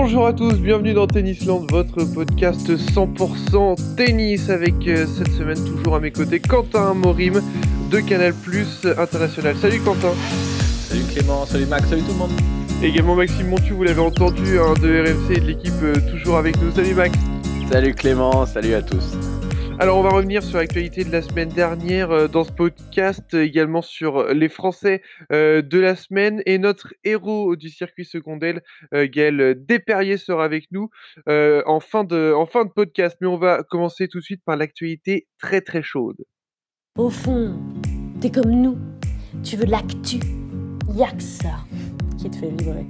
Bonjour à tous, bienvenue dans Tennisland, votre podcast 100% tennis avec euh, cette semaine toujours à mes côtés Quentin Morim de Canal Plus International. Salut Quentin. Salut Clément, salut Max, salut tout le monde. Également Maxime Montu, vous l'avez entendu, hein, de RMC et de l'équipe euh, toujours avec nous. Salut Max. Salut Clément, salut à tous. Alors on va revenir sur l'actualité de la semaine dernière euh, dans ce podcast, euh, également sur les Français euh, de la semaine et notre héros du circuit secondaire, Gaël Desperrier sera avec nous en, fin de, podcast. Mais on va commencer tout de suite par l'actualité très très chaude. Au fond, t'es comme nous, tu veux l'actu, y'a que ça qui te fait vibrer.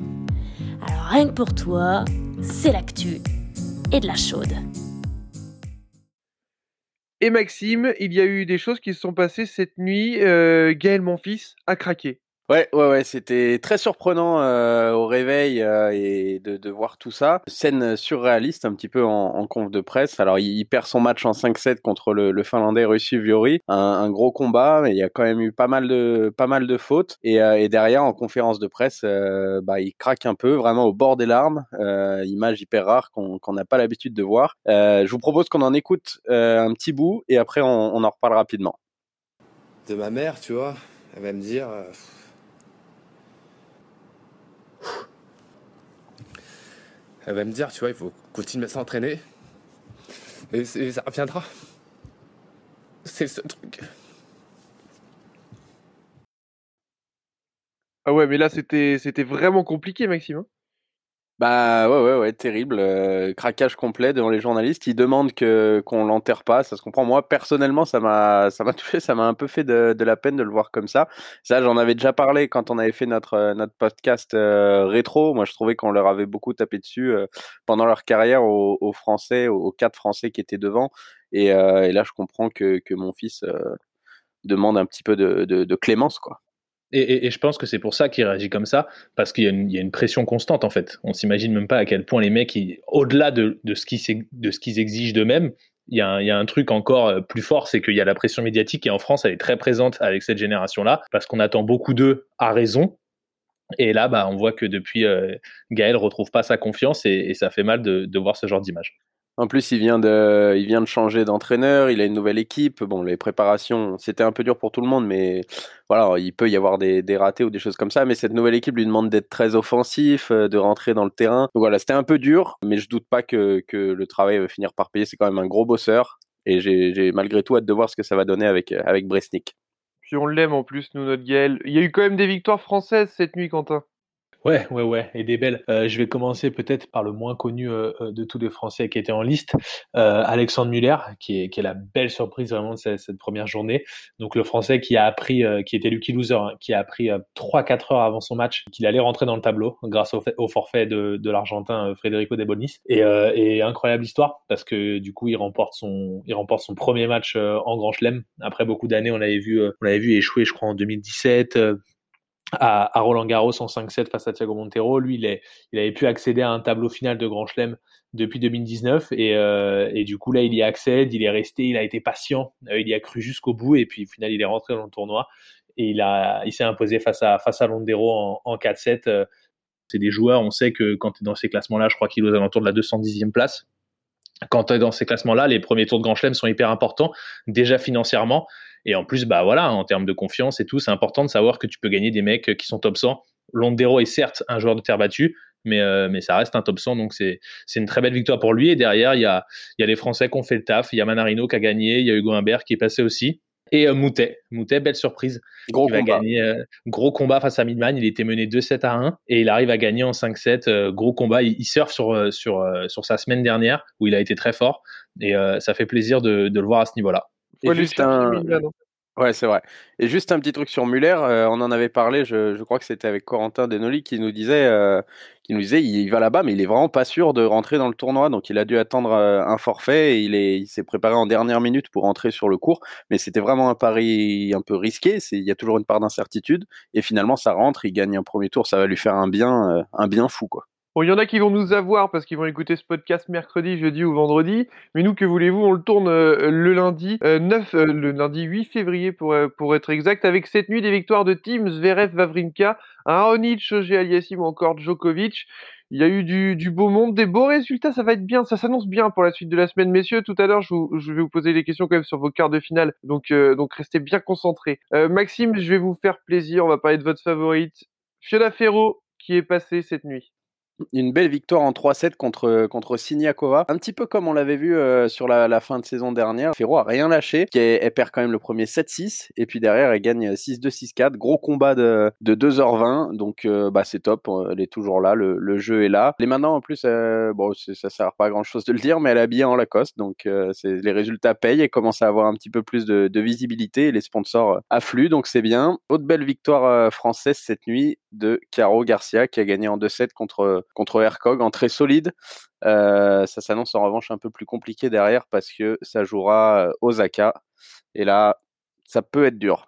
Alors rien que pour toi, c'est l'actu et de la chaude. Et Maxime, il y a eu des choses qui se sont passées cette nuit. Euh, Gaël, mon fils, a craqué. Ouais, ouais, ouais, c'était très surprenant euh, au réveil euh, et de, voir tout ça. Scène surréaliste, un petit peu en, en conf de presse. Alors, il, perd son match en 5-7 contre le, Finlandais Russi Viori, un, gros combat, mais il y a quand même eu pas mal de, pas mal de fautes. Et, euh, derrière, en conférence de presse, bah, il craque un peu, vraiment au bord des larmes. Image hyper rare qu'on n'a pas l'habitude de voir. je vous propose qu'on en écoute un petit bout et après, on en reparle rapidement. De ma mère, tu vois, elle va me dire. Elle va me dire, tu vois, il faut continuer à s'entraîner. Et, ça reviendra. C'est seul truc. Ah ouais, mais là, c'était vraiment compliqué, Maxime. Bah ouais ouais ouais terrible euh, craquage complet devant les journalistes ils demandent que qu'on l'enterre pas ça se comprend. Moi personnellement ça m'a ça m'a touché ça m'a un peu fait de, de, la peine de le voir comme ça. Ça j'en avais déjà parlé quand on avait fait notre euh, notre podcast euh, rétro. Moi je trouvais qu'on leur avait beaucoup tapé dessus euh, pendant leur carrière aux, aux, français aux quatre français qui étaient devant. Et, euh, et là je comprends que que mon fils demande un petit peu de, de, de clémence quoi et, je pense que c'est pour ça qu'il réagit comme ça, parce qu'il y, a une pression constante en fait. On s'imagine même pas à quel point les mecs, au-delà de, ce qu'ils exigent d'eux-mêmes, il y, a un, truc encore euh, plus fort, c'est qu'il y a la pression médiatique et en France, elle est très présente avec cette génération-là, parce qu'on attend beaucoup d'eux à raison. Et là, bah, on voit que depuis, euh, Gaël retrouve pas sa confiance et, ça fait mal de voir ce genre d'image. En plus, il vient de, il vient de changer d'entraîneur, il a une nouvelle équipe. Bon, les préparations, c'était un peu dur pour tout le monde, mais voilà, il peut y avoir des, des ratés ou des choses comme ça. Mais cette nouvelle équipe lui demande d'être très offensif, euh, de rentrer dans le terrain. Donc voilà, c'était un peu dur, mais je doute pas que, le travail va finir par payer. C'est quand même un gros bosseur. Et j'ai malgré tout hâte de voir ce que ça va donner avec, avec Bresnik. Puis on l'aime en plus, nous, notre Gaël. Il y a eu quand même des victoires françaises cette nuit, Quentin. Ouais, ouais, ouais, et des belles. Euh, je vais commencer peut-être par le moins connu euh, de tous les Français qui étaient en liste, euh, Alexandre Muller, qui est, qui est la belle surprise vraiment de cette, première journée. Donc le Français qui a appris, euh, qui était Lucky Loser, hein, qui a appris euh, trois quatre heures avant son match qu'il allait rentrer dans le tableau grâce au, au forfait de, de l'Argentin Federico De Bonis. Et, et, incroyable histoire parce que du coup il remporte son, il remporte son premier match en Grand Chelem. Après beaucoup d'années, on l'avait vu, on l'avait vu échouer, je crois en 2017 à, Roland Garros en 5-7 face à Thiago Montero. Lui, il, avait pu accéder à un tableau final de Grand Chelem depuis 2019 et, euh, et, du coup là il y accède, il est resté, il a été patient, euh, il y a cru jusqu'au bout et puis au final il est rentré dans le tournoi et il s'est imposé face à face à Londero en, en 4-7. Euh, c'est des joueurs, on sait que quand tu es dans ces classements-là, je crois qu'il est aux alentours de la 210e place. Quand tu es dans ces classements-là, les premiers tours de Grand Chelem sont hyper importants, déjà financièrement, et en plus, bah voilà, en termes de confiance et tout, c'est important de savoir que tu peux gagner des mecs qui sont top 100. Londero est certes un joueur de terre battue, mais, euh, mais ça reste un top 100, donc c'est une très belle victoire pour lui. Et derrière, il y a, y a les Français qui ont fait le taf. Il y a Manarino qui a gagné, il y a Hugo Humbert qui est passé aussi. Et euh, Moutet, Moutet, belle surprise. Gros il va combat. gagner, euh, gros combat face à Midman. Il était mené 2-7 à 1 et il arrive à gagner en 5-7. Euh, gros combat. Il, il surfe sur, sur, sur sa semaine dernière où il a été très fort. Et ça fait plaisir de, de le voir à ce niveau-là. Et juste un... Ouais, c'est vrai. Et juste un petit truc sur Muller, euh, on en avait parlé, je, je crois que c'était avec Corentin Denoli qui nous disait, euh, qui nous disait, il, va là-bas, mais il est vraiment pas sûr de rentrer dans le tournoi, donc il a dû attendre euh, un forfait et il est, il s'est préparé en dernière minute pour rentrer sur le cours, mais c'était vraiment un pari un peu risqué, c'est, il y a toujours une part d'incertitude, et finalement ça rentre, il gagne un premier tour, ça va lui faire un bien, un bien fou, quoi. Bon, il y en a qui vont nous avoir parce qu'ils vont écouter ce podcast mercredi, jeudi ou vendredi. Mais nous, que voulez-vous On le tourne euh, le lundi euh, 9, euh, le lundi 8 février pour, euh, être exact, avec cette nuit des victoires de Team Zverev, Vavrinka, Raonic, Auger Aliassime ou encore Djokovic. Il y a eu du, beau monde, des beaux résultats, ça va être bien, ça s'annonce bien pour la suite de la semaine. Messieurs, tout à l'heure, je, vais vous poser des questions quand même sur vos quarts de finale, donc, euh, donc restez bien concentrés. Euh, Maxime, je vais vous faire plaisir, on va parler de votre favorite, Fiona Ferro, qui est passée cette nuit. Une belle victoire en 3-7 contre, contre Siniakova. Un petit peu comme on l'avait vu euh, sur la, fin de saison dernière. Ferro a rien lâché. Elle, perd quand même le premier 7-6. Et puis derrière, elle gagne 6-2, 6-4. Gros combat de, de 2h20. Donc euh, bah, c'est top. Elle est toujours là. Le, jeu est là. Les maintenant, en plus, euh, bon, ça sert pas à grand chose de le dire, mais elle est habillée en Lacoste. Donc les résultats payent et commence à avoir un petit peu plus de, de visibilité. les sponsors affluent. Donc c'est bien. Autre belle victoire française cette nuit de Caro Garcia qui a gagné en 2-7 contre contre Hercog en très solide. Euh, ça s'annonce en revanche un peu plus compliqué derrière parce que ça jouera euh, Osaka. Et là, ça peut être dur.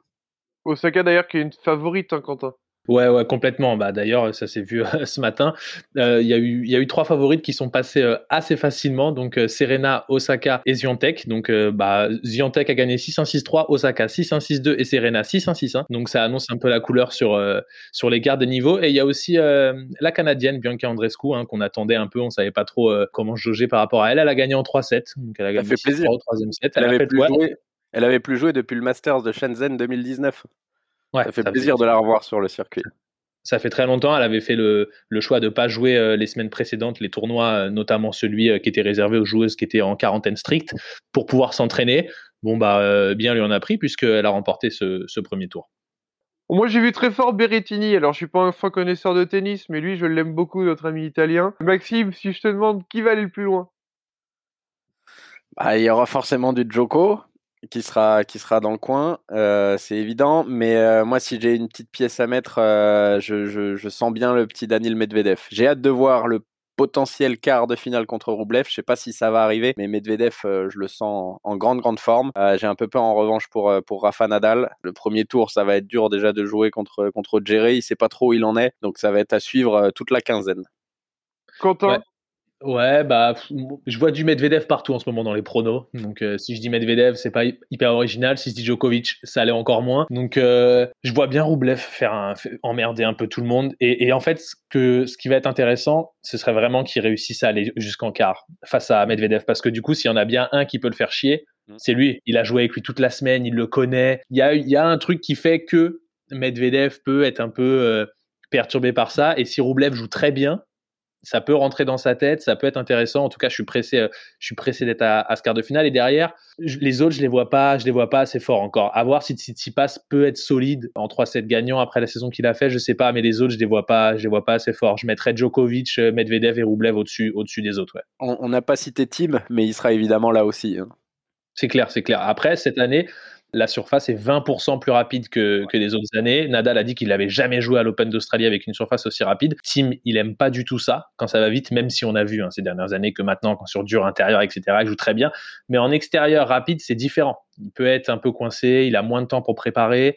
Osaka d'ailleurs qui est une favorite, hein, Quentin. Ouais, ouais, complètement. Bah, d'ailleurs, ça s'est vu ce matin. Euh, il y, a eu, y a eu trois favorites qui sont passées euh, assez facilement. Donc, euh, Serena, Osaka et Ziontek. Donc, bah, a gagné 6-1-6-3, Osaka 6-1-6-2 et Serena 6-1-6-1. Donc, ça annonce un peu la couleur sur, sur les gardes de niveau. Et il y a aussi la Canadienne, Bianca Andrescu, hein, qu'on attendait un peu. On savait pas trop comment jauger par rapport à elle. Elle a gagné en 3-7. Donc, elle a gagné fait plaisir. au troisième set. Elle, avait plus joué. Elle avait plus joué depuis le Masters de Shenzhen 2019 ça fait plaisir de la revoir sur le circuit. Ça fait très longtemps. Elle avait fait le, choix de ne pas jouer euh, les semaines précédentes, les tournois, euh, notamment celui euh, qui était réservé aux joueuses qui étaient en quarantaine stricte, pour pouvoir s'entraîner. Bon, bah, bien lui en a pris, puisqu'elle a remporté ce, premier tour. Moi, j'ai vu très fort Berrettini. Alors, je suis pas un fin connaisseur de tennis, mais lui, je l'aime beaucoup, notre ami italien. Maxime, si je te demande qui va aller le plus loin? Bah, Il y aura forcément du Joko qui sera qui sera dans le coin, euh, c'est évident. Mais euh, moi, si j'ai une petite pièce à mettre, euh, je, je, je, sens bien le petit Daniel Medvedev. J'ai hâte de voir le potentiel quart de finale contre Roublev. Je sais pas si ça va arriver, mais Medvedev, je le sens en, grande grande forme. j'ai un peu peur en revanche pour pour Rafa Nadal. Le premier tour, ça va être dur déjà de jouer contre contre Jerry. Il sait pas trop où il en est, donc ça va être à suivre toute la quinzaine. Quentin, Ouais, bah, je vois du Medvedev partout en ce moment dans les pronos. Donc, euh, si je dis Medvedev, c'est pas hyper original. Si je dis Djokovic, ça allait encore moins. Donc, euh, je vois bien Roublev faire, un, emmerder un peu tout le monde. Et, en fait, ce, que, ce qui va être intéressant, ce serait vraiment qu'il réussisse à aller jusqu'en quart face à Medvedev. Parce que du coup, s'il y en a bien un qui peut le faire chier, mmh. c'est lui. Il a joué avec lui toute la semaine, il le connaît. Il y a, il y a un truc qui fait que Medvedev peut être un peu euh, perturbé par ça. Et si Roublev joue très bien, ça peut rentrer dans sa tête, ça peut être intéressant. En tout cas, je suis pressé, euh, je suis pressé d'être à, ce quart de finale. Et derrière, les autres, je les vois pas, je les vois pas assez fort encore. À voir si Tsitsipas peut être solide en 3-7 gagnants après la saison qu'il a fait, je sais pas. Mais les autres, je les vois pas, je les vois pas assez fort. Je mettrais Djokovic, euh, Medvedev et Rublev au-dessus, au-dessus des autres. Ouais. On n'a pas cité Tim, mais il sera évidemment là aussi. Hein. C'est clair, c'est clair. Après, cette année, la surface est 20% plus rapide que, que, les autres années. Nadal a dit qu'il n'avait jamais joué à l'Open d'Australie avec une surface aussi rapide. Tim, il aime pas du tout ça quand ça va vite, même si on a vu hein, ces dernières années que maintenant, quand sur dur intérieur, etc., il joue très bien. Mais en extérieur rapide, c'est différent. Il peut être un peu coincé, il a moins de temps pour préparer.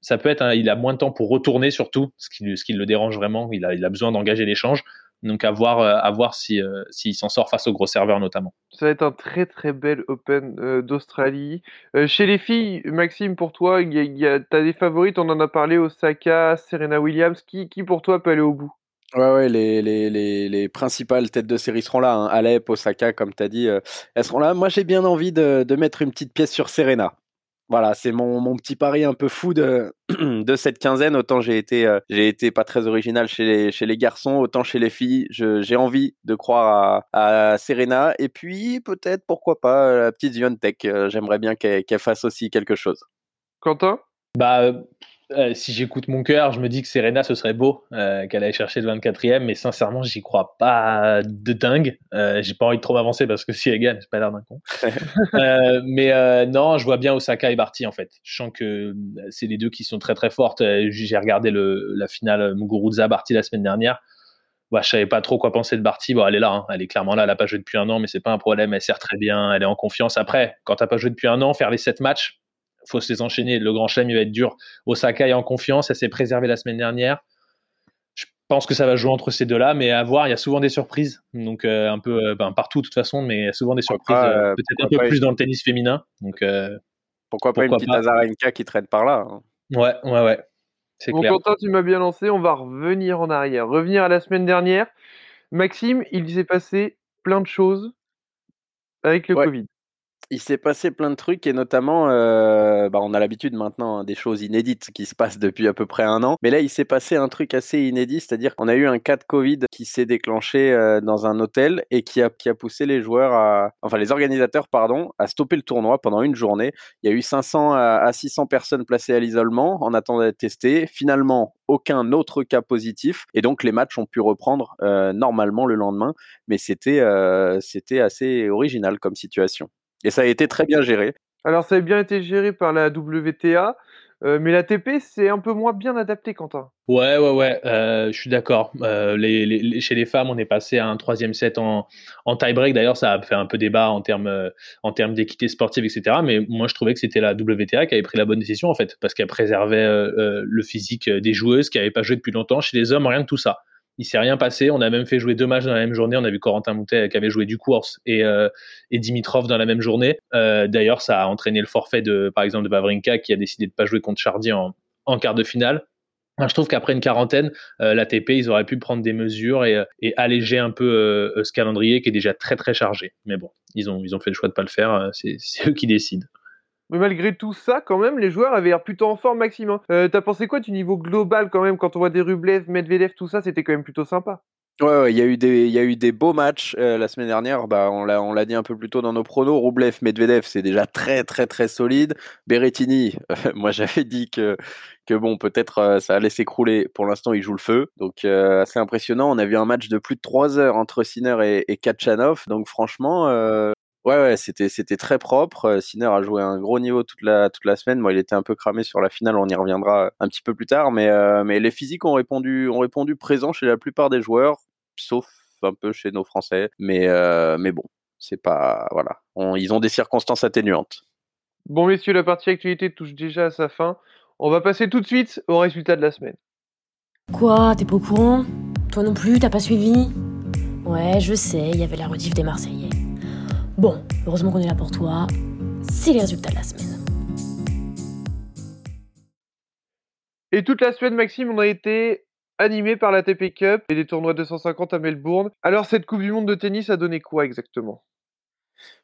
Ça peut être, il a moins de temps pour retourner surtout, ce qui, ce qui le dérange vraiment. Il a, il a besoin d'engager l'échange. Donc à voir, euh, à voir si euh, s'il s'en sort face aux gros serveurs notamment. Ça va être un très très bel Open euh, d'Australie. chez les filles, Maxime, pour toi, tu as des favorites, on en a parlé, Osaka, Serena Williams. Qui, qui pour toi peut aller au bout? Ouais, ouais, les, les, les, les, principales têtes de série seront là. Hein. Alep, Osaka, comme tu as dit, elles seront là. Moi, j'ai bien envie de, de, mettre une petite pièce sur Serena. Voilà, c'est mon, mon, petit pari un peu fou de, de cette quinzaine. Autant j'ai été, euh, j'ai été pas très original chez les, chez les garçons, autant chez les filles. J'ai envie de croire à, à Serena. Et puis, peut-être, pourquoi pas, euh, la petite Ziontek. Euh, j'aimerais bien qu'elle fasse aussi quelque chose. Quentin? Bah, euh, si j'écoute mon cœur, je me dis que Serena, ce serait beau euh, qu'elle aille chercher le 24e, mais sincèrement, j'y crois pas de dingue. Euh, j'ai pas envie de trop m'avancer parce que si elle gagne, c'est pas l'air d'un con. Mais non, je vois bien Osaka et Barty en fait. Je sens que c'est les deux qui sont très très fortes. J'ai regardé le, la finale Muguruza Barty la semaine dernière. Bah, je savais pas trop quoi penser de Barty. Bon, elle est là, hein. elle est clairement là. Elle a pas joué depuis un an, mais c'est pas un problème. Elle sert très bien, elle est en confiance. Après, quand t'as pas joué depuis un an, faire les 7 matchs, faut se les enchaîner. Le grand chelem, il va être dur. Osaka est en confiance, elle s'est préservée la semaine dernière. Je pense que ça va jouer entre ces deux-là, mais à voir, il y a souvent des surprises. Donc, euh, un peu euh, ben, partout, de toute façon, mais il y a souvent des surprises, euh, peut-être un peu plus dans le tennis féminin. Donc, pourquoi, pas une petite Azarenka qui traîne par là hein. Ouais, ouais, ouais. C'est clair. Quentin, tu m'as bien lancé. On va revenir en arrière. Revenir à la semaine dernière. Maxime, il s'est passé plein de choses avec le Ouais. Covid. Il s'est passé plein de trucs et notamment, euh, bah, on a l'habitude maintenant hein, des choses inédites qui se passent depuis à peu près un an. Mais là, il s'est passé un truc assez inédit, c'est-à-dire qu'on a eu un cas de Covid qui s'est déclenché euh, dans un hôtel et qui a, poussé les joueurs enfin les organisateurs, pardon, à stopper le tournoi pendant une journée. Il y a eu 500 à, à 600 personnes placées à l'isolement en attendant d'être testées. Finalement, aucun autre cas positif et donc les matchs ont pu reprendre euh, normalement le lendemain. Mais c'était, c'était assez original comme situation. Et ça a été très bien géré. Alors, ça a bien été géré par la WTA, euh, mais la TP, c'est un peu moins bien adapté, Quentin. Ouais, ouais, ouais, euh, je suis d'accord. Euh, les, les, chez les femmes, on est passé à un troisième set en, en tie-break. D'ailleurs, ça a fait un peu débat en termes, en termes d'équité sportive, etc. Mais moi, je trouvais que c'était la WTA qui avait pris la bonne décision, en fait, parce qu'elle préservait le physique des joueuses qui n'avaient pas joué depuis longtemps. Chez les hommes, rien que tout ça il s'est rien passé. On a même fait jouer deux matchs dans la même journée. On a vu Corentin Moutet qui avait joué du course et, euh, Dimitrov dans la même journée. Euh, D'ailleurs, ça a entraîné le forfait de, par exemple, de Bavrinka qui a décidé de pas jouer contre Chardy en, quart de finale. Je trouve qu'après une quarantaine, euh, l'ATP, ils auraient pu prendre des mesures et, alléger un peu euh, ce calendrier qui est déjà très très chargé. Mais bon, ils ont, fait le choix de pas le faire. C'est eux qui décident. Mais malgré tout ça, quand même, les joueurs avaient l'air plutôt en forme, Maxime. Hein. Euh, T'as pensé quoi du niveau global, quand même, quand on voit des Rublev, Medvedev, tout ça, c'était quand même plutôt sympa. Ouais, il y a eu des, il y a eu des beaux matchs euh, la semaine dernière. Bah, on l'a, on l'a dit un peu plus tôt dans nos pronos. Rublev, Medvedev, c'est déjà très, très, très solide. Berrettini, euh, moi j'avais dit que, bon, peut-être ça allait s'écrouler. Pour l'instant, il joue le feu, donc assez impressionnant. On a vu un match de plus de 3 heures entre Sinner et, et Kachanov, donc franchement, Ouais, ouais, c'était c'était très propre. Sinner a joué à un gros niveau toute la toute la semaine. Moi, il était un peu cramé sur la finale. On y reviendra un petit peu plus tard, mais euh, mais les physiques ont répondu ont répondu présent chez la plupart des joueurs, sauf un peu chez nos Français. Mais euh, mais bon, c'est pas voilà. On, ils ont des circonstances atténuantes. Bon, messieurs, la partie actualité touche déjà à sa fin. On va passer tout de suite aux résultats de la semaine. Quoi? T'es pas au courant? Toi non plus, t'as pas suivi? Ouais, je sais, il y avait la rediff des Marseillais. Bon, heureusement qu'on est là pour toi. C'est les résultats de la semaine. Et toute la semaine, Maxime, on a été animé par la TP Cup et des tournois 250 à Melbourne. Alors, cette Coupe du Monde de tennis a donné quoi exactement?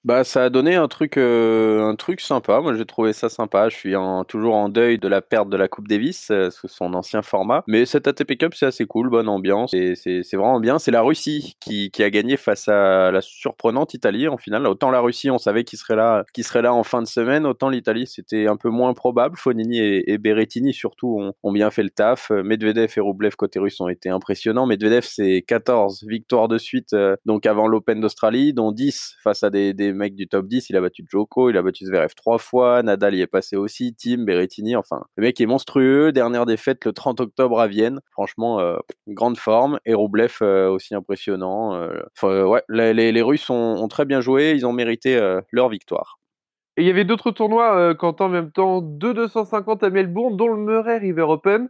Bah, ça a donné un truc, euh, un truc sympa. Moi, j'ai trouvé ça sympa. Je suis en, toujours en deuil de la perte de la Coupe Davis, euh, sous son ancien format. Mais cette ATP Cup, c'est assez cool, bonne ambiance. Et c'est vraiment bien. C'est la Russie qui, qui, a gagné face à la surprenante Italie en finale. Autant la Russie, on savait qu'il serait là, qu'il serait là en fin de semaine. Autant l'Italie, c'était un peu moins probable. Fonini et, et Berrettini surtout ont, ont, bien fait le taf. Medvedev et Rublev côté russe ont été impressionnants. Medvedev, c'est 14 victoires de suite, euh, donc avant l'Open d'Australie, dont 10 face à des, des mecs du top 10, il a battu Joko, il a battu Zverev trois fois, Nadal y est passé aussi, Tim, Berrettini, enfin, le mec est monstrueux, dernière défaite le 30 octobre à Vienne, franchement, euh, grande forme, et Roublev euh, aussi impressionnant, euh, ouais, les, Russes ont, très bien joué, ils ont mérité leur victoire. Et il y avait d'autres tournois, quand en même temps, 2 250 à Melbourne, dont le Murray River Open,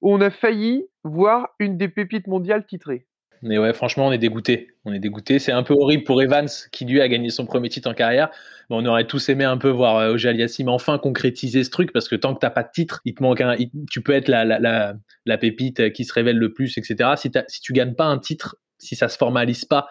où on a failli voir une des pépites mondiales titrées. Mais ouais, franchement, on est dégoûté. On est dégoûté. C'est un peu horrible pour Evans, qui lui a gagné son premier titre en carrière. Mais on aurait tous aimé un peu voir euh, enfin concrétiser ce truc, parce que tant que t'as pas de titre, il te manque un. Tu peux être la, la, la, pépite qui se révèle le plus, etc. Si, si tu gagnes pas un titre, si ça se formalise pas,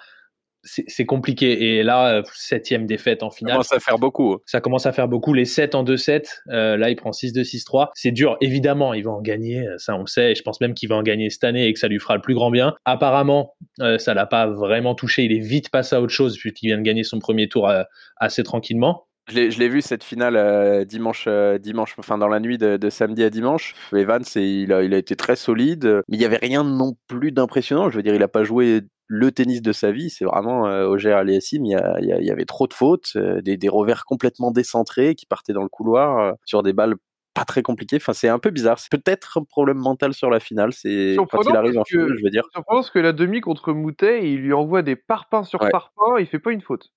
c'est compliqué. Et là, septième défaite en finale. Ça commence à faire beaucoup. Ça commence à faire beaucoup. Les 7 en 2-7, euh, là, il prend 6-2, 6-3. C'est dur. Évidemment, il va en gagner. Ça, on le sait. Et je pense même qu'il va en gagner cette année et que ça lui fera le plus grand bien. Apparemment, euh, ça l'a pas vraiment touché. Il est vite passé à autre chose puisqu'il vient de gagner son premier tour euh, assez tranquillement. Je l'ai vu cette finale euh, dimanche, euh, dimanche, enfin dans la nuit de, de samedi à dimanche. Evans, il, a, il a été très solide, mais il y avait rien non plus d'impressionnant. Je veux dire, il a pas joué le tennis de sa vie. C'est vraiment euh, Auger Aliassim. Il y, a, il, y a, il y avait trop de fautes, euh, des, des, revers complètement décentrés qui partaient dans le couloir euh, sur des balles pas très compliquées. Enfin, c'est un peu bizarre. C'est peut-être un problème mental sur la finale. C'est quand il arrive en finale, je veux dire. Je pense que la demi contre Moutet, il lui envoie des parpaings sur ouais. parpaings. Il fait pas une faute.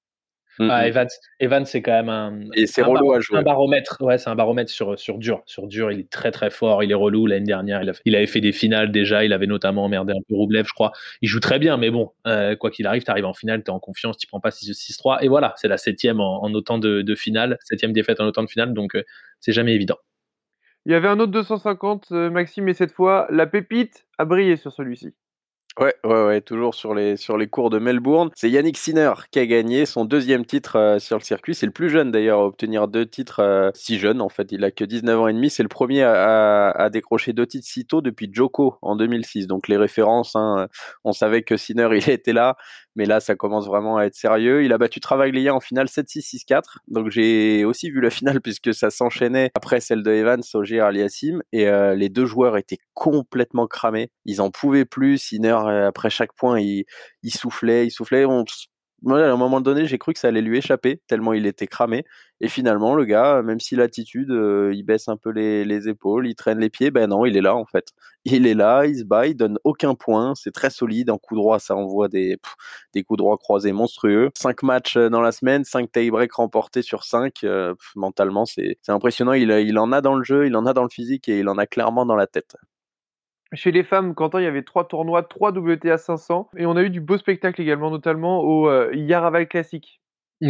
Mm -hmm. ah, Evans, Evans c'est quand même un, et c'est relou à jouer. un baromètre. Ouais, c'est un baromètre sur, sur dur. Sur dur, il est très très fort. Il est relou. L'année dernière, il, a, il, avait fait des finales déjà. Il avait notamment emmerdé un peu Roublev, je crois. Il joue très bien, mais bon, euh, quoi qu'il arrive, tu arrives en finale, tu es en confiance, tu prends pas 6-3. Et voilà, c'est la septième en, en, autant de, de finales, septième défaite en autant de finales, donc euh, c'est jamais évident. Il y avait un autre 250, euh, Maxime, et cette fois, la pépite a brillé sur celui-ci. Ouais, ouais, ouais, toujours sur les, sur les cours de Melbourne. C'est Yannick Sinner qui a gagné son deuxième titre euh, sur le circuit. C'est le plus jeune d'ailleurs à obtenir deux titres euh, si jeune en fait. Il a que 19 ans et demi. C'est le premier à, à, décrocher deux titres si tôt depuis Joko en 2006. Donc les références, hein, on savait que Sinner il était là, mais là ça commence vraiment à être sérieux. Il a battu Travaglia en finale 7-6, 6-4. Donc j'ai aussi vu la finale puisque ça s'enchaînait après celle de Evans, Ogier, Aliassim. Et euh, les deux joueurs étaient complètement cramés. Ils en pouvaient plus. Sinner euh, après chaque point, il, soufflait, il soufflait. À un moment donné, j'ai cru que ça allait lui échapper, tellement il était cramé. Et finalement, le gars, même si l'attitude, euh, il baisse un peu les, épaules, il traîne les pieds, ben non, il est là en fait. Il est là, il se bat, il donne aucun point, c'est très solide. En coup droit, ça envoie des, coups droits croisés monstrueux. Cinq matchs euh, dans la semaine, cinq tie-breaks remportés sur cinq. mentalement, c'est impressionnant. Il en a dans le jeu, il en a dans le physique et il en a clairement dans la tête. Chez les femmes, Quentin, il y avait trois tournois, trois WTA 500, et on a eu du beau spectacle également, notamment au euh, Yaraval Classic.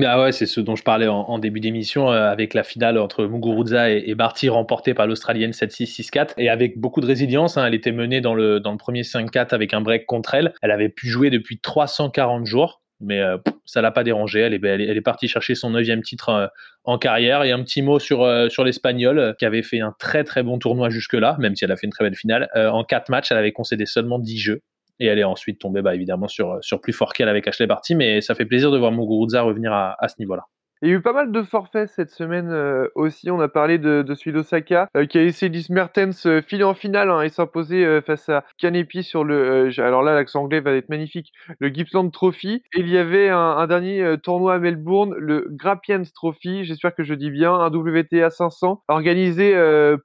Ah ouais, c'est ce dont je parlais en, début d'émission euh, avec la finale entre Muguruza et, Barty remportée par l'Australienne 7-6, 6-4 et avec beaucoup de résilience. Hein, elle était menée dans le, dans le premier 5-4 avec un break contre elle. Elle avait pu jouer depuis 340 jours mais euh, ça l'a pas dérangé. Elle est, partie chercher son neuvième titre euh, en carrière. Et un petit mot sur, euh, sur l'Espagnol, qui avait fait un très très bon tournoi jusque-là, même si elle a fait une très belle finale. en quatre matchs, elle avait concédé seulement 10 jeux. Et elle est ensuite tombée bah, évidemment sur, plus fort qu'elle avec Ashley Barty, mais ça fait plaisir de voir Muguruza revenir à, à ce niveau-là. Il y a eu pas mal de forfaits cette semaine euh, aussi. On a parlé de, de celui d'Osaka euh, qui a essayé Liz Mertens euh, filer en finale hein, et s'imposer face à Kanepi sur le. alors là, l'accent anglais va être magnifique. Le Gippsland Trophy. Et il y avait un, dernier tournoi à Melbourne, le Grappians Trophy. J'espère que je dis bien un WTA 500 organisé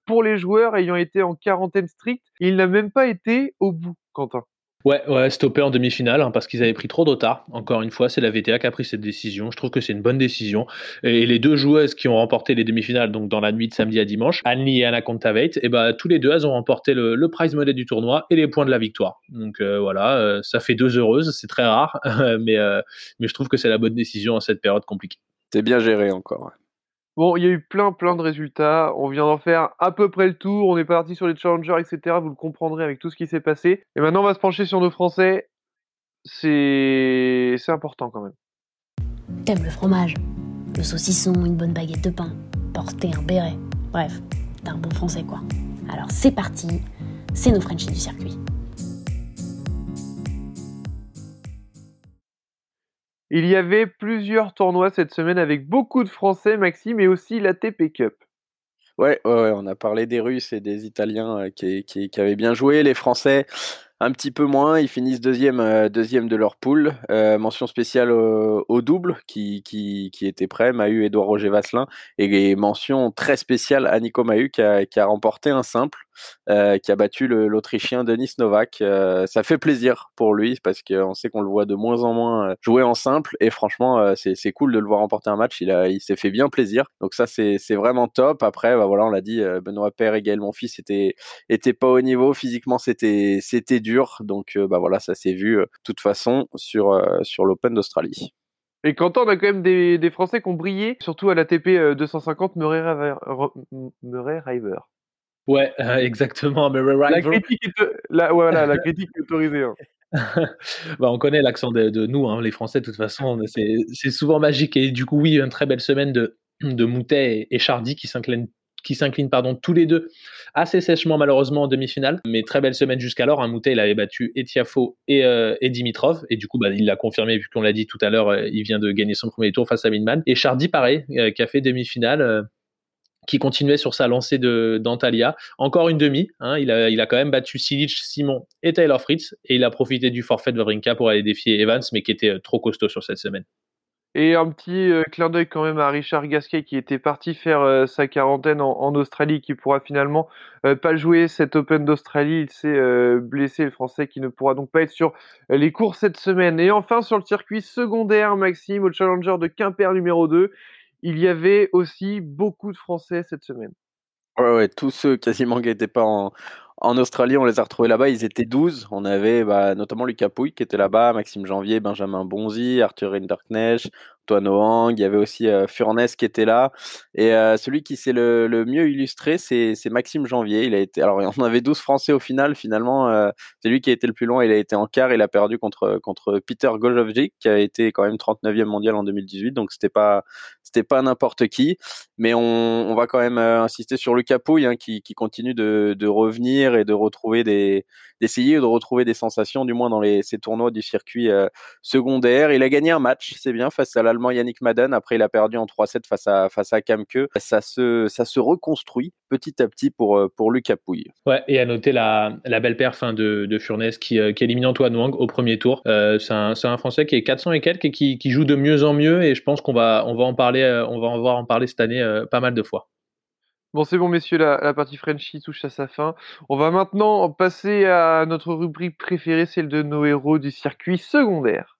pour les joueurs ayant été en quarantaine stricte. Il n'a même pas été au bout, Quentin. Ouais, ouais, stoppé en demi-finale hein, parce qu'ils avaient prit trop de retard. Encore une fois, c'est la VTA qui a pris cette décision. Je trouve que c'est une bonne décision. Et les deux joueuses qui ont remporté les demi-finales, donc dans la nuit de samedi à dimanche, Annie et Anna Kontaveit, et bah, tous les deux, elles ont remporté le, le prize money du tournoi et les points de la victoire. Donc euh, voilà, euh, ça fait deux heureuses, c'est très rare, mais, euh, mais je trouve que c'est la bonne décision en cette période compliquée. C'est bien géré encore. Bon, il y a eu plein, plein de résultats. On vient d'en faire à peu près le tour. On est parti sur les challengers, etc. Vous le comprendrez avec tout ce qui s'est passé. Et maintenant, on va se pencher sur nos Français. C'est, important quand même. T'aimes le fromage, le saucisson, une bonne baguette de pain, porter un béret. Bref, t'es un bon Français quoi. Alors c'est parti, c'est nos Frenchies du circuit. Il y avait plusieurs tournois cette semaine avec beaucoup de Français, Maxime, et aussi la TP Cup. Ouais, ouais, on a parlé des Russes et des Italiens euh, qui, avaient bien joué. Les Français, un petit peu moins. Ils finissent deuxième, euh, de leur poule. Euh, mention spéciale au, double qui, était prêt, Mahu, Edouard Roger Vasselin. Et, mention très spéciale à Nico Mahu qui a remporté un simple, euh, qui a battu l'Autrichien Denis Novak. ça fait plaisir pour lui parce qu'on sait qu'on le voit de moins en moins jouer en simple. Et franchement, c'est cool de le voir remporter un match. Il, s'est fait bien plaisir. Donc ça, c'est vraiment top. Après, bah voilà, on l'a dit, Benoît Père et Gaël Monfils était, était pas au niveau. Physiquement, c'était dur donc, euh, bah voilà, ça s'est vu euh, de toute façon sur, euh, l'Open d'Australie. Et quand on a quand même des, Français qui ont brillé, surtout à la TP 250 Murray River. Ouais, exactement. La critique est, la, voilà, la critique est autorisée. Hein. bah, on connaît l'accent de, de, nous, hein, les Français, de toute façon, c'est souvent magique. Et du coup, oui, une très belle semaine de, de Moutet et, et Chardy qui s'inclinent qui s'inclinent pardon tous les deux assez sèchement malheureusement en demi-finale, mais très belle semaine jusqu'alors. Un Moutet il avait battu Etiafo et, euh, et Dimitrov et du coup bah, il l'a confirmé vu qu'on l'a dit tout à l'heure, euh, il vient de gagner son premier tour face à Minman. Et Chardy pareil, euh, qui a fait demi-finale. Qui continuait sur sa lancée d'Antalya. Encore une demi. Hein, il, a, il a quand même battu Silic, Simon et Taylor Fritz. Et il a profité du forfait de Wawrinka pour aller défier Evans, mais qui était trop costaud sur cette semaine. Et un petit euh, clin d'œil quand même à Richard Gasquet qui était parti faire euh, sa quarantaine en, Australie, qui pourra finalement euh, pas jouer cet Open d'Australie. Il s'est blessé, le Français, qui ne pourra donc pas être sur les courses cette semaine. Et enfin, sur le circuit secondaire, Maxime, au Challenger de Quimper numéro 2, il y avait aussi beaucoup de Français cette semaine. Ouais, ouais, tous ceux quasiment qui n'étaient pas en, en Australie, on les a retrouvés là-bas. Ils étaient 12. On avait bah, notamment Lucas Pouille qui était là-bas, Maxime Janvier, Benjamin Bonzi, Arthur Rinderknecht, Toanoang, il y avait aussi Furness qui était là. Et celui qui s'est le, mieux illustré, c'est Maxime Janvier. Il a été, alors, on avait 12 Français au final. Finalement, c'est lui qui a été le plus loin. Il a été en quart. Il a perdu contre, contre Peter Golovjic, qui a été quand même 39e mondial en 2018. Donc, c'était pas, c'était pas n'importe qui. Mais on, va quand même insister sur le Capouille, hein, qui, continue de revenir et de retrouver des, d'essayer de retrouver des sensations, du moins dans les, ces tournois du circuit euh, secondaire. Il a gagné un match, c'est bien, face à l'Allemand Yannick Madden. Après, il a perdu en 3-7 face à, face Kamke. Ça se, reconstruit petit à petit pour, euh, pour Lucas Pouille. Ouais, et à noter la, belle perf hein, de, de Furness qui, euh, qui élimine Antoine Wang au premier tour. c'est un, Français qui est 400 et quelques et qui, joue de mieux en mieux. Et je pense qu'on va, en parler cette année pas mal de fois. Bon, c'est bon, messieurs, la, partie Frenchy touche à sa fin. On va maintenant passer à notre rubrique préférée, celle de nos héros du circuit secondaire.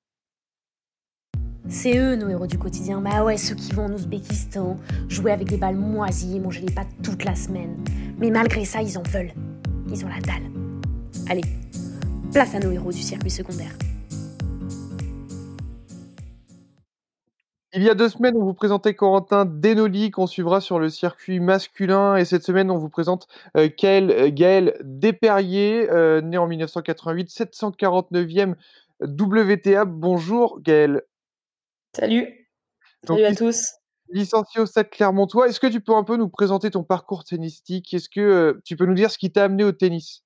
C'est eux nos héros du quotidien. Bah ouais, ceux qui vont en Ouzbékistan, jouer avec des balles moisies et manger les pâtes toute la semaine. Mais malgré ça, ils en veulent. Ils ont la dalle. Allez, place à nos héros du circuit secondaire. Il y a deux semaines, on vous présentait Corentin Denoli qu'on suivra sur le circuit masculin. Et cette semaine, on vous présente euh, euh Gaël Desperrier, euh, né en 1988, 749e WTA. Bonjour Gaël. Salut. Salut à tous. Licencié au Stade Clermontois, est-ce que tu peux un peu nous présenter ton parcours tennistique? Est-ce que euh, tu peux nous dire ce qui t'a amené au tennis?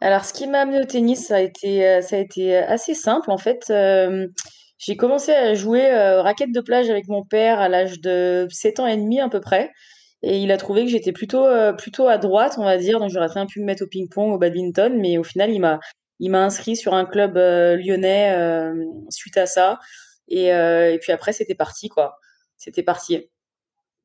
Alors, ce qui m'a amené au tennis, ça a été, ça a été assez simple en fait. J'ai commencé à jouer euh, raquette de plage avec mon père à l'âge de 7 ans et demi à peu près. Et il a trouvé que j'étais plutôt, euh, plutôt à droite, on va dire. Donc j'aurais bien pu me mettre au ping-pong, au badminton. Mais au final, il m'a, il m'a inscrit sur un club euh, lyonnais suite à ça. Et, et puis après, c'était parti, quoi. C'était parti.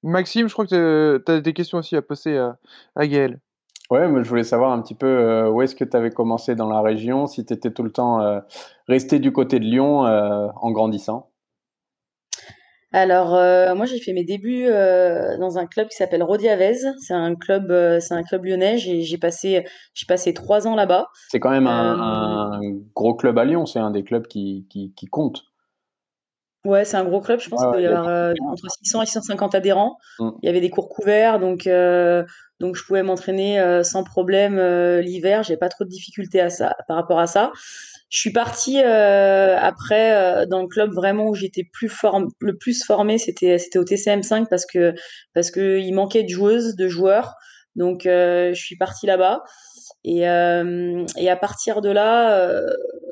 Maxime, je crois que tu as des questions aussi à poser à, à Gaël. Ouais, mais je voulais savoir un petit peu euh, où est-ce que tu avais commencé dans la région, si tu étais tout le temps euh, resté du côté de Lyon euh, en grandissant? Alors, moi, j'ai fait mes débuts dans un club qui s'appelle Rodiavez. C'est un club, c'est un club lyonnais. J'ai passé, j'ai passé trois ans là-bas. C'est quand même un, gros club à Lyon. C'est un des clubs qui, qui, qui compte. Ouais, c'est un gros club. Je pense qu'il doit y avoir entre 600 et 650 adhérents. Mmh. Il y avait des cours couverts, donc donc je pouvais m'entraîner euh, sans problème euh, l'hiver. J'ai pas trop de difficultés à ça par rapport à ça. Je suis partie euh, après dans le club vraiment où j'étais plus form le plus formée, c'était c'était au TCM5 parce que parce que il manquait de joueuses, de joueurs. Donc je suis partie là-bas. Et, et à partir de là,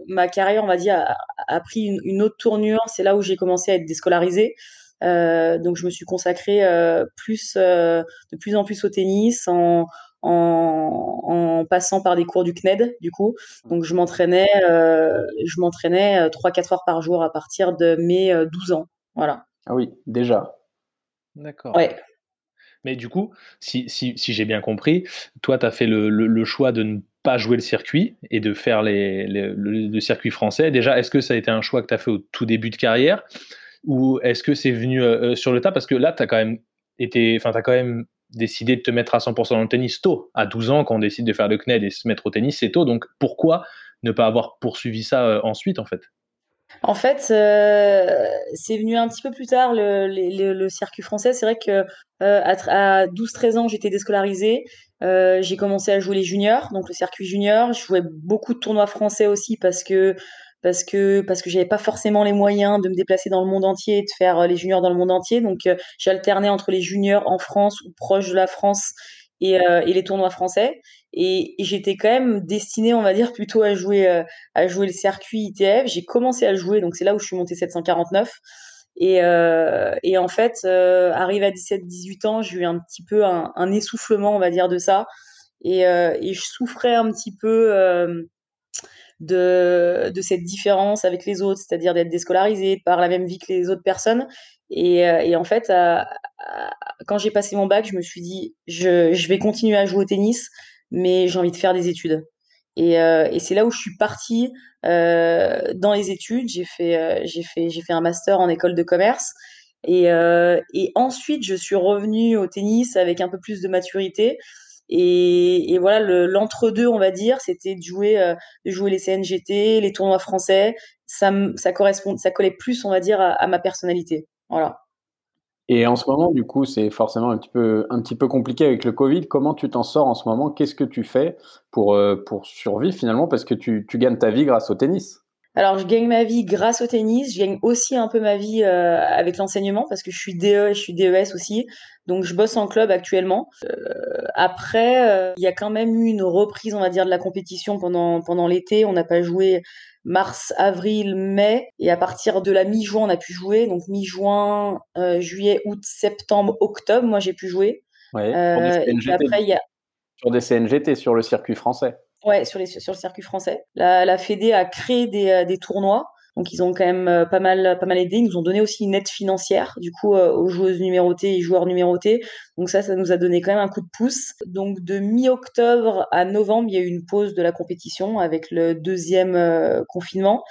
ma carrière, on va dire, a, a pris une, une, autre tournure. C'est là où j'ai commencé à être déscolarisée. Euh, donc je me suis consacrée euh, plus, euh, de plus en plus au tennis, en, en, en, passant par des cours du CNED, du coup. Donc je m'entraînais, je m'entraînais 3-4 heures par jour à partir de mes 12 ans. Voilà. Ah oui, déjà. D'accord. Ouais. Mais du coup, si, si, j'ai bien compris, toi, tu as fait le, choix de ne pas jouer le circuit et de faire le, circuit français. Déjà, est-ce que ça a été un choix que tu as fait au tout début de carrière ou est-ce que c'est venu euh, euh, sur le tas? Parce que là, tu as quand même été, décidé de te mettre à 100% dans le tennis tôt. À 12 ans, quand on décide de faire le CNED et se mettre au tennis, c'est tôt. Donc pourquoi ne pas avoir poursuivi ça euh, ensuite, en fait? En fait, c'est venu un petit peu plus tard le, circuit français. C'est vrai que à, 12-13 ans, j'étais déscolarisée. j'ai commencé à jouer les juniors, donc le circuit junior. Je jouais beaucoup de tournois français aussi parce que parce que parce que j'avais pas forcément les moyens de me déplacer dans le monde entier et de faire euh, les juniors dans le monde entier. Donc euh, j'alternais entre les juniors en France ou proche de la France et, euh, et les tournois français. Et, j'étais quand même destinée, on va dire, plutôt à jouer à jouer le circuit ITF. J'ai commencé à jouer, donc c'est là où je suis montée 749. Et, et en fait, euh, arrivé à 17-18 ans, j'ai eu un petit peu un, essoufflement, on va dire, de ça. Et, et je souffrais un petit peu de, de cette différence avec les autres, c'est-à-dire d'être déscolarisé, par la même vie que les autres personnes. Et, euh, en fait, quand j'ai passé mon bac, je me suis dit, je, vais continuer à jouer au tennis, mais j'ai envie de faire des études. Et, euh, et c'est là où je suis partie euh, dans les études. J'ai fait, euh, j'ai fait, j'ai fait un master en école de commerce. Et, et ensuite, je suis revenue au tennis avec un peu plus de maturité. Et, et voilà, l'entre-deux, on va dire, c'était de jouer, de jouer les CNGT, les tournois français ça, ça correspond, ça collait plus, on va dire, à, ma personnalité. Voilà. Et en ce moment, du coup, c'est forcément un petit peu, un petit peu compliqué avec le Covid. Comment tu t'en sors en ce moment? Qu'est-ce que tu fais pour, pour survivre finalement? Parce que tu, tu gagnes ta vie grâce au tennis. Alors, je gagne ma vie grâce au tennis. Je gagne aussi un peu ma vie euh, avec l'enseignement parce que je suis DE et je suis DES aussi. Donc, je bosse en club actuellement. Euh, après, euh, il y a quand même eu une reprise, on va dire, de la compétition pendant, pendant l'été. On n'a pas joué mars, avril, mai. Et à partir de la mi-juin, on a pu jouer. Donc, mi-juin, juillet, août, septembre, octobre, moi, j'ai pu jouer. Ouais, et après, il y a... Sur des CNGT, sur le circuit français. Ouais, sur, le circuit français. La, la Fédé a créé des, euh, des tournois. Donc ils ont quand même euh, pas mal, pas mal aidé. Ils nous ont donné aussi une aide financière, du coup, euh, aux joueuses numérotées et joueurs numérotés. Donc ça, ça nous a donné quand même un coup de pouce. Donc de mi-octobre à novembre, il y a eu une pause de la compétition avec le deuxième confinement.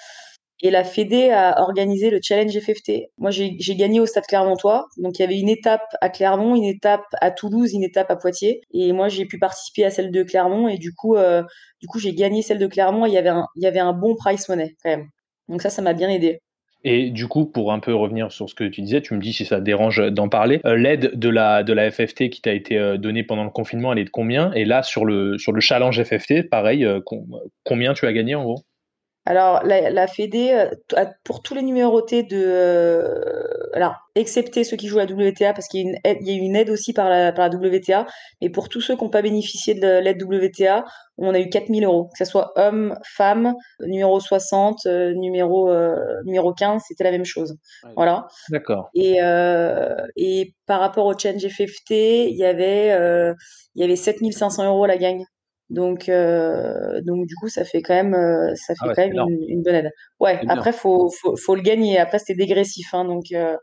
Et la Fédé a organisé le Challenge FFT. Moi, j'ai gagné au Stade Clermontois. Donc, il y avait une étape à Clermont, une étape à Toulouse, une étape à Poitiers. Et moi, j'ai pu participer à celle de Clermont. Et du coup, euh, j'ai gagné celle de Clermont. Il y avait un, y avait un bon price money quand même. Donc ça, ça m'a bien aidé. Et du coup, pour un peu revenir sur ce que tu disais, tu me dis si ça dérange d'en parler. Euh, l'aide de la, de la FFT qui t'a été euh, donnée pendant le confinement, elle est de combien? Et là, sur le, sur le challenge FFT, pareil, combien tu as gagné en gros? Alors, la, la Fédé, euh, pour tous les numérotés de. Euh, alors, excepté ceux qui jouent à WTA, parce qu'il y, a une aide, une aide aussi par la, par la WTA, mais pour tous ceux qui n'ont pas bénéficié de l'aide WTA, on a eu 4000 euros, que ce soit homme, femme, numéro 60, euh, numéro, numéro 15, c'était la même chose. Voilà. D'accord. Et, et par rapport au Change FFT, il y avait, il y avait 7500 euros à la gagne. Donc, euh, donc du coup, ça fait quand même, euh, ça fait ah quand même une, bonne aide. Ouais. Après, faut, faut, faut, le gagner. Après, c'était dégressif, hein, donc. Euh,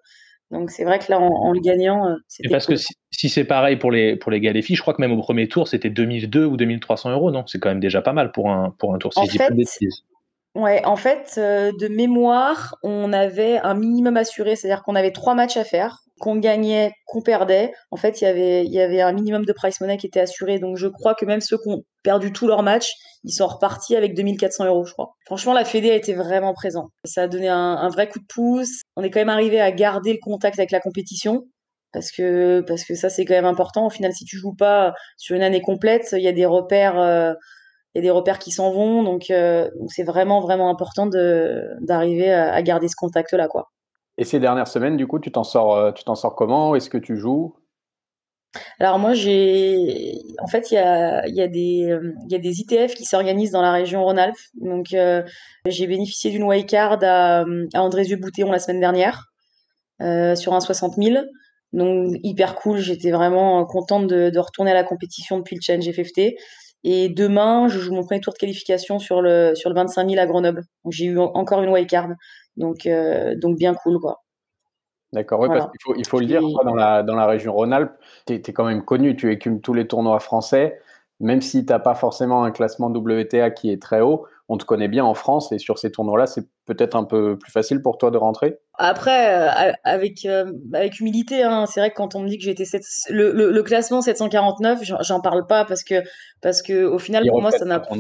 donc c'est vrai que là, en, le gagnant, c'est parce que si, c'est pareil pour les pour les gars filles, je crois que même au premier tour, c'était 2002 ou 2300 euros, non? C'est quand même déjà pas mal pour un pour un tour. Si en fait, Ouais, en fait, de mémoire, on avait un minimum assuré, c'est-à-dire qu'on avait trois matchs à faire qu'on gagnait, qu'on perdait, en fait, il y avait, un minimum de price money qui était assuré. Donc, je crois que même ceux qui ont perdu tout leur match, ils sont repartis avec 2400 euros, je crois. Franchement, la Fédé a été vraiment présent. Ça a donné un, vrai coup de pouce. On est quand même arrivé à garder le contact avec la compétition. Parce que, ça, c'est quand même important. Au final, si tu joues pas sur une année complète, il y a des repères, euh, il y a des repères qui s'en vont. Donc, euh, c'est vraiment, vraiment important d'arriver à, à garder ce contact-là, quoi. Et ces dernières semaines, du coup, tu t'en sors, euh, tu t'en sors comment? Est-ce que tu joues? Alors moi j'ai en fait il y a, y, a des, euh, y a des ITF qui s'organisent dans la région Rhône-Alpes. Donc euh, j'ai bénéficié d'une wildcard à, à Andrézieux-Boutéon la semaine dernière sur un 60 000. Donc hyper cool, j'étais vraiment contente de, retourner à la compétition depuis le Challenge FFT. Et demain, je joue mon premier tour de qualification sur le, sur le 25 000 à Grenoble. Donc j'ai eu encore une wildcard. Donc, euh, donc bien cool, quoi. D'accord, oui, parce qu'il faut, il faut le dire, dans, la, dans la région Rhône-Alpes, tu es, quand même connu, tu écumes tous les tournois français, même si tu n'as pas forcément un classement WTA qui est très haut, on te connaît bien en France et sur ces tournois-là, c'est peut-être un peu plus facile pour toi de rentrer Après, euh, avec, euh, avec humilité, hein, c'est vrai que quand on me dit que j'étais le, le, classement 749, j'en parle pas parce que, parce que au final, pour moi, ça n'a pas.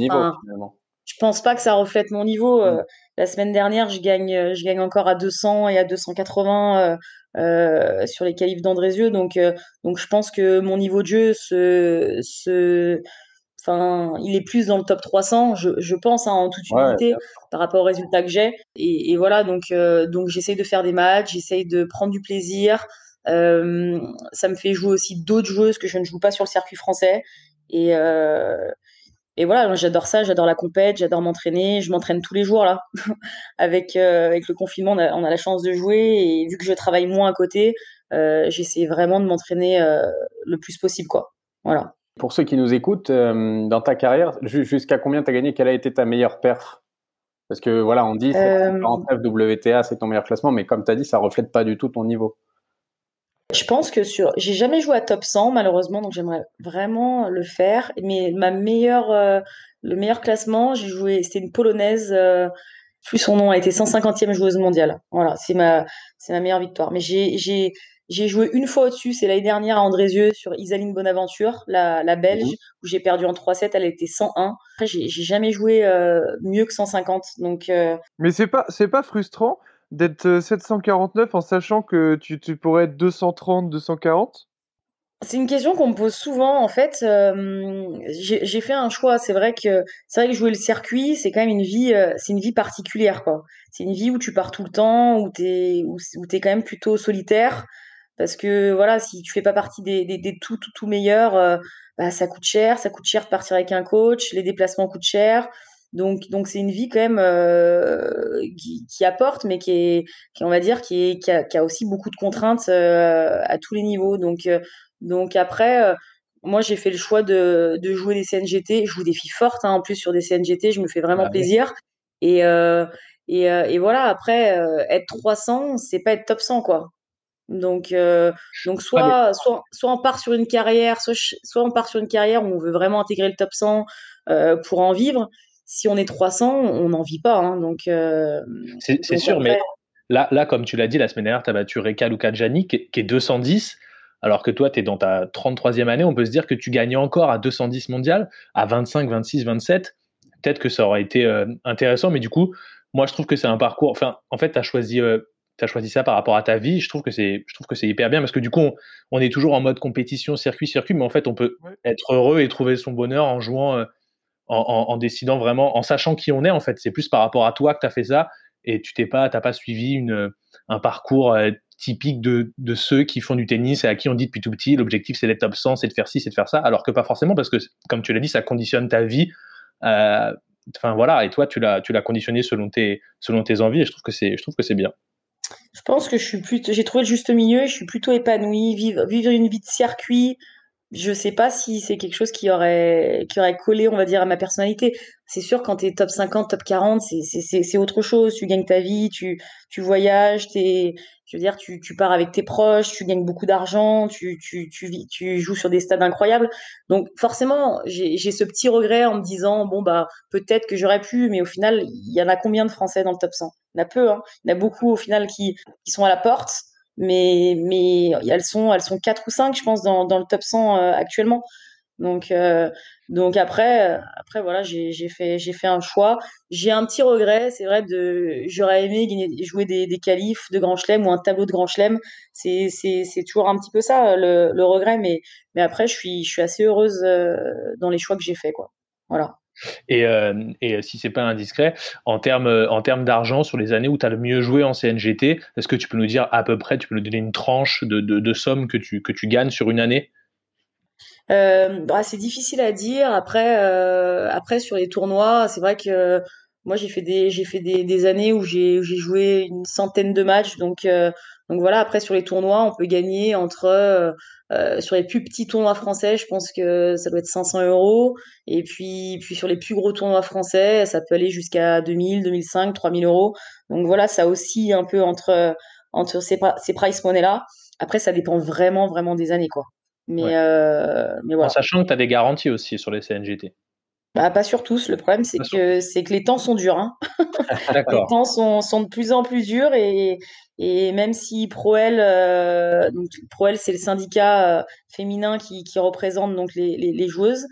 Je pense pas que ça reflète mon niveau. Mmh. La semaine dernière, je gagne, euh, je gagne encore à 200 et à 280 euh, euh, sur les qualifs d'Andrézieux. Donc, donc, je pense que mon niveau de jeu se, se, enfin, il est plus dans le top 300, je, je pense, hein, en toute humilité, par rapport aux résultats que j'ai. Et, voilà, donc, donc j'essaye de faire des matchs, j'essaye de prendre du plaisir. ça me fait jouer aussi d'autres joueuses que je ne joue pas sur le circuit français. Et, et voilà, j'adore ça, j'adore la compète, j'adore m'entraîner, je m'entraîne tous les jours là. avec, euh, avec le confinement, on a, la chance de jouer et vu que je travaille moins à côté, euh, j'essaie vraiment de m'entraîner euh, le plus possible quoi. Voilà. Pour ceux qui nous écoutent, dans ta carrière, jusqu'à combien tu as gagné? Quelle a été ta meilleure perf? Parce que voilà, on dit en WTA, c'est ton meilleur classement, mais comme tu as dit, ça reflète pas du tout ton niveau. Je pense que sur. J'ai jamais joué à top 100, malheureusement, donc j'aimerais vraiment le faire. Mais ma meilleure, euh, le meilleur classement, j'ai joué. C'était une polonaise. Euh, plus son nom a été 150e joueuse mondiale. Voilà, c'est ma, c'est ma meilleure victoire. Mais j'ai, j'ai, j'ai joué une fois au-dessus, c'est l'année dernière à Andrézieux sur Isaline Bonaventure, la, la Belge, mhm. où j'ai perdu en 3-7, elle était 101. Après, j'ai jamais joué mieux que 150. Donc, Mais c'est pas, c'est pas frustrant d'être 749 en sachant que tu, tu pourrais être 230, 240 c'est une question qu'on me pose souvent. En fait, euh, j'ai fait un choix. C'est vrai que c'est vrai que jouer le circuit, c'est quand même une vie, euh, c'est une vie particulière, quoi. C'est une vie où tu pars tout le temps, où t'es, où, où t'es quand même plutôt solitaire, parce que voilà, si tu fais pas partie des, des, tout, tout meilleurs, euh, bah, ça coûte cher. Ça coûte cher de partir avec un coach. Les déplacements coûtent cher. Donc, donc c'est une vie quand même qui, qui, apporte, mais qui est, qui, on va dire, qui, est, qui, a, qui a aussi beaucoup de contraintes à tous les niveaux. Donc, donc après, euh, moi j'ai fait le choix de, de, jouer des CNGT. Je joue des filles fortes hein, en plus sur des CNGT, je me fais vraiment ah plaisir. Et, euh, et, euh, et, voilà, après, être 300, c'est pas être top 100 quoi. Donc, donc soit, soit, soit on part sur une carrière, soit, soit on part sur une carrière où on veut vraiment intégrer le top 100 pour en vivre. Si on est 300, on n'en vit pas. Hein, donc, c'est sûr, mais là, là, comme tu l'as dit, la semaine dernière, tu as battu Reka Lucajani qui, qui est 210 alors que toi, tu es dans ta 33e année, on peut se dire que tu gagnes encore à 210 mondial, à 25, 26, 27. Peut-être que ça aurait été euh, intéressant, mais du coup, moi, je trouve que c'est un parcours. Enfin, en fait, tu as choisi. Euh, as choisi ça par rapport à ta vie, je trouve que c'est, je trouve que c'est hyper bien parce que du coup, on, est toujours en mode compétition, circuit, circuit, mais en fait, on peut être heureux et trouver son bonheur en jouant, euh, en, décidant vraiment, en sachant qui on est. En fait, c'est plus par rapport à toi que tu as fait ça et tu t'es pas, t'as pas suivi une, un parcours typique de, de, ceux qui font du tennis et à qui on dit depuis tout petit, l'objectif c'est d'être top 100, c'est de faire ci, c'est de faire ça, alors que pas forcément parce que, comme tu l'as dit, ça conditionne ta vie. Euh, enfin voilà, et toi, tu l'as, tu l'as conditionné selon tes, selon tes envies et je trouve que c'est, je trouve que c'est bien. Je pense que je suis j'ai trouvé le juste milieu, je suis plutôt épanouie, vivre, vivre une vie de circuit, je sais pas si c'est quelque chose qui aurait, qui aurait collé, on va dire, à ma personnalité. C'est sûr, quand tu es top 50, top 40, c'est autre chose. Tu gagnes ta vie, tu, tu voyages, es, je veux dire, tu, tu pars avec tes proches, tu gagnes beaucoup d'argent, tu, tu, tu, tu joues sur des stades incroyables. Donc, forcément, j'ai ce petit regret en me disant, bon, bah, peut-être que j'aurais pu, mais au final, il y en a combien de Français dans le top 100 Il y en a peu, hein. Il y en a beaucoup, au final, qui, qui sont à la porte mais mais elles sont elles sont quatre ou cinq je pense dans, dans le top 100 euh, actuellement. Donc euh, donc après après voilà j'ai fait fait un choix. J'ai un petit regret c'est vrai de j'aurais aimé jouer des des qualifs de grand chelem ou un tableau de grand chelem. C'est toujours un petit peu ça le, regret mais mais après je suis je suis assez heureuse euh, dans les choix que j'ai fait quoi. Voilà et, euh, et si c'est pas indiscret, en termes en termes d'argent, sur les années où tu as le mieux joué en CNGT, est-ce que tu peux nous dire à peu près, tu peux nous donner une tranche de, de, de somme que tu, que tu gagnes sur une année? Euh, bah, C'est difficile à dire. Après, euh, après sur les tournois, c'est vrai que moi j'ai fait des j'ai fait des, des années où j'ai j'ai joué une centaine de matchs. Donc euh, donc voilà après sur les tournois on peut gagner entre euh, euh, sur les plus petits tournois français je pense que ça doit être 500 euros. Et puis puis sur les plus gros tournois français ça peut aller jusqu'à 2000 2005 3000 euros. Donc voilà ça aussi un peu entre entre ces ces price money là après ça dépend vraiment vraiment des années quoi. Mais mais voilà. En sachant que tu as des garanties aussi sur les CNGT bah, pas sur tous. Le problème, c'est que, c'est que les temps sont durs. Hein. les temps sont, sont, de plus en plus durs et, et même si Proel, euh, donc c'est le syndicat euh, féminin qui, qui, représente donc les, les, les joueuses,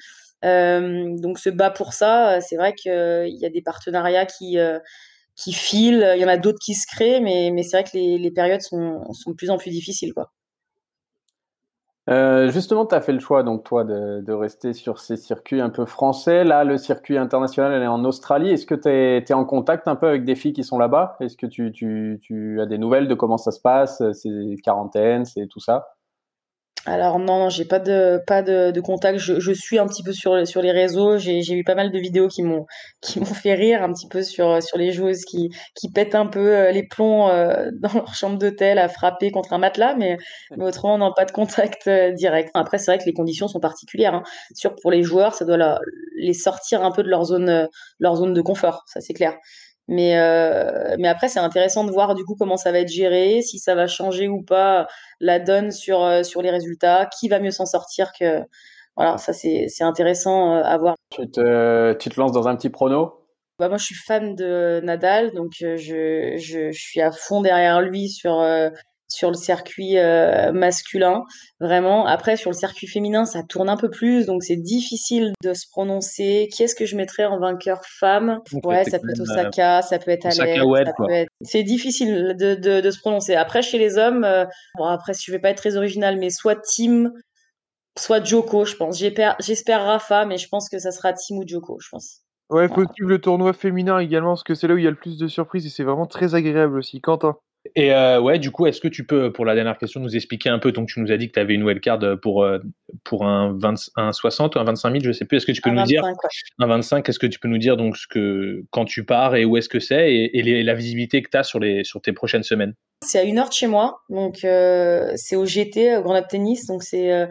euh, donc se bat pour ça. C'est vrai qu'il y a des partenariats qui qui filent, il y en a d'autres qui se créent, mais, mais c'est vrai que les, les périodes sont, sont de plus en plus difficiles, quoi. Euh, justement, tu as fait le choix, donc toi, de, rester sur ces circuits un peu français. Là, le circuit international, elle est en Australie. Est-ce que tu es, en contact un peu avec des filles qui sont là-bas? Est-ce que tu, tu, as des nouvelles de comment ça se passe C'est quarantaine, c'est tout ça? Alors non, j'ai pas de pas de, de contact. Je, je, suis un petit peu sur sur les réseaux. J'ai j'ai vu pas mal de vidéos qui m'ont qui m'ont fait rire un petit peu sur sur les joueuses qui qui pètent un peu euh, les plombs euh, dans leur chambre d'hôtel à frapper contre un matelas, mais, mais autrement on n'a pas de contact euh, direct. Après c'est vrai que les conditions sont particulières. Hein. Sûr pour les joueurs, ça doit la, les sortir un peu de leur zone leur zone de confort, ça c'est clair. Mais, euh, mais après, c'est intéressant de voir du coup comment ça va être géré, si ça va changer ou pas la donne sur, euh, sur les résultats, qui va mieux s'en sortir que. Voilà, ça c'est intéressant euh, à voir. Tu te, tu te lances dans un petit prono? Bah moi, je suis fan de Nadal, donc je, je, je suis à fond derrière lui sur, sur le circuit euh, masculin, vraiment. Après, sur le circuit féminin, ça tourne un peu plus, donc c'est difficile de se prononcer. Qui est-ce que je mettrais en vainqueur? Femme? Ouais, ça peut être Osaka, ça peut être Alex, C'est difficile de, de, se prononcer. Après, chez les hommes, bon, après, si je vais pas être très original, mais soit Tim, soit Joko, je pense. J'espère Rafa, mais je pense que ça sera Tim ou Joko, je pense. Ouais, il faut suivre le tournoi féminin également, parce que c'est là où il y a le plus de surprises et c'est vraiment très agréable aussi. Quentin et euh, ouais, du coup, est-ce que tu peux, pour la dernière question, nous expliquer un peu? Donc, tu nous as dit que tu avais une wildcard pour, euh, pour un, 20, un 60 ou un 25 000, je sais plus. Est-ce que tu peux nous dire un 25 Est-ce que tu peux nous dire donc ce que, quand tu pars et où est-ce que c'est et, la visibilité que tu as sur, les, sur tes prochaines semaines? C'est à une heure de chez moi. Donc, euh, c'est au GT, Grand Lab Tennis. Donc, c'est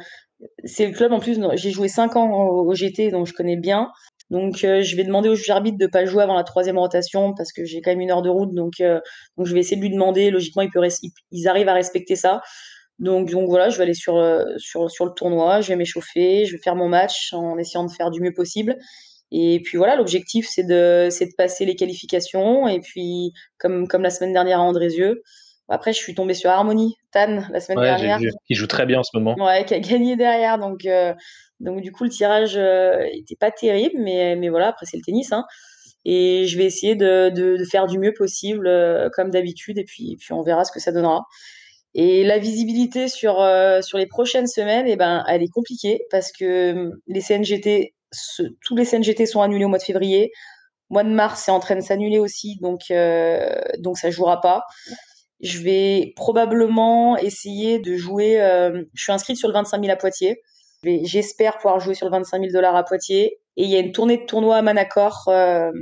c'est le club en plus. J'ai joué 5 ans au, GT, donc je connais bien. Donc euh, je vais demander au juge arbitre de pas jouer avant la troisième rotation parce que j'ai quand même une heure de route. Donc, euh, donc je vais essayer de lui demander. Logiquement, il peut ils arrivent à respecter ça. Donc, donc voilà, je vais aller sur, euh, sur, sur le tournoi, je vais m'échauffer, je vais faire mon match en essayant de faire du mieux possible. Et puis voilà, l'objectif c'est de, de passer les qualifications. Et puis, comme, comme la semaine dernière à Andrézieux, après, je suis tombée sur Harmonie, Tan, la semaine dernière. Qui joue très bien en ce moment. Ouais, qui a gagné derrière. Donc, euh, donc du coup, le tirage n'était euh, pas terrible, mais, mais voilà, après, c'est le tennis. Hein. Et je vais essayer de, de, faire du mieux possible, euh, comme d'habitude, et puis, puis on verra ce que ça donnera. Et la visibilité sur, sur les prochaines semaines, eh ben, elle est compliquée parce que les CNGT, tous les CNGT sont annulés au mois de février. mois de mars, c'est en train de s'annuler aussi, donc, donc ça jouera pas. Je vais probablement essayer de jouer. Euh, je suis inscrite sur le 25 000 à Poitiers. J'espère pouvoir jouer sur le 25 000 dollars à Poitiers. Et il y a une tournée de tournoi à Manacor euh,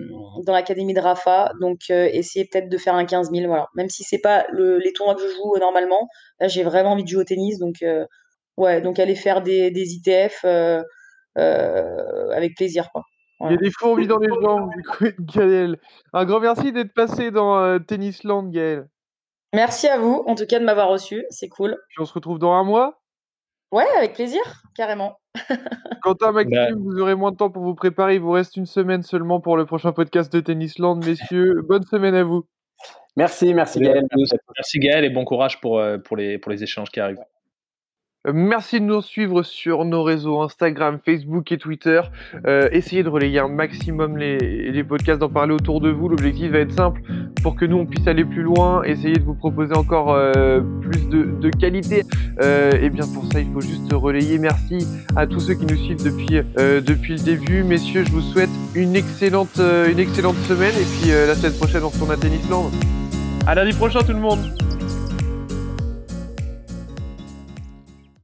dans l'académie de Rafa. Donc, euh, essayer peut-être de faire un 15 000. Voilà. Même si c'est pas le, les tournois que je joue normalement. Là, j'ai vraiment envie de jouer au tennis. Donc, ouais, donc aller faire des, des ITF avec plaisir. Quoi. Il y a des fourmis dans les jambes, du coup, Gaël. Un grand merci d'être passé dans Tennisland, Gaël. Merci à vous, en tout cas, de m'avoir reçu. C'est cool. Puis on se retrouve dans un mois Ouais, avec plaisir, carrément. Quentin, Maxime, bah vous aurez moins de temps pour vous préparer. Il vous reste une semaine seulement pour le prochain podcast de Tennisland. Messieurs, bonne semaine à vous. Merci, merci Gaël. Merci Gaël et bon courage pour, euh, pour, les, pour les échanges qui arrivent. Merci de nous suivre sur nos réseaux Instagram, Facebook et Twitter. Euh, essayez de relayer un maximum les, podcasts, d'en parler autour de vous. L'objectif va être simple pour que nous on puisse aller plus loin. Essayez de vous proposer encore euh, plus de, qualité. Euh, et bien pour ça, il faut juste relayer. Merci à tous ceux qui nous suivent depuis, depuis le début. Messieurs, je vous souhaite une excellente, une excellente semaine. Et puis la semaine prochaine, on retourne à Tennisland. À lundi prochain tout le monde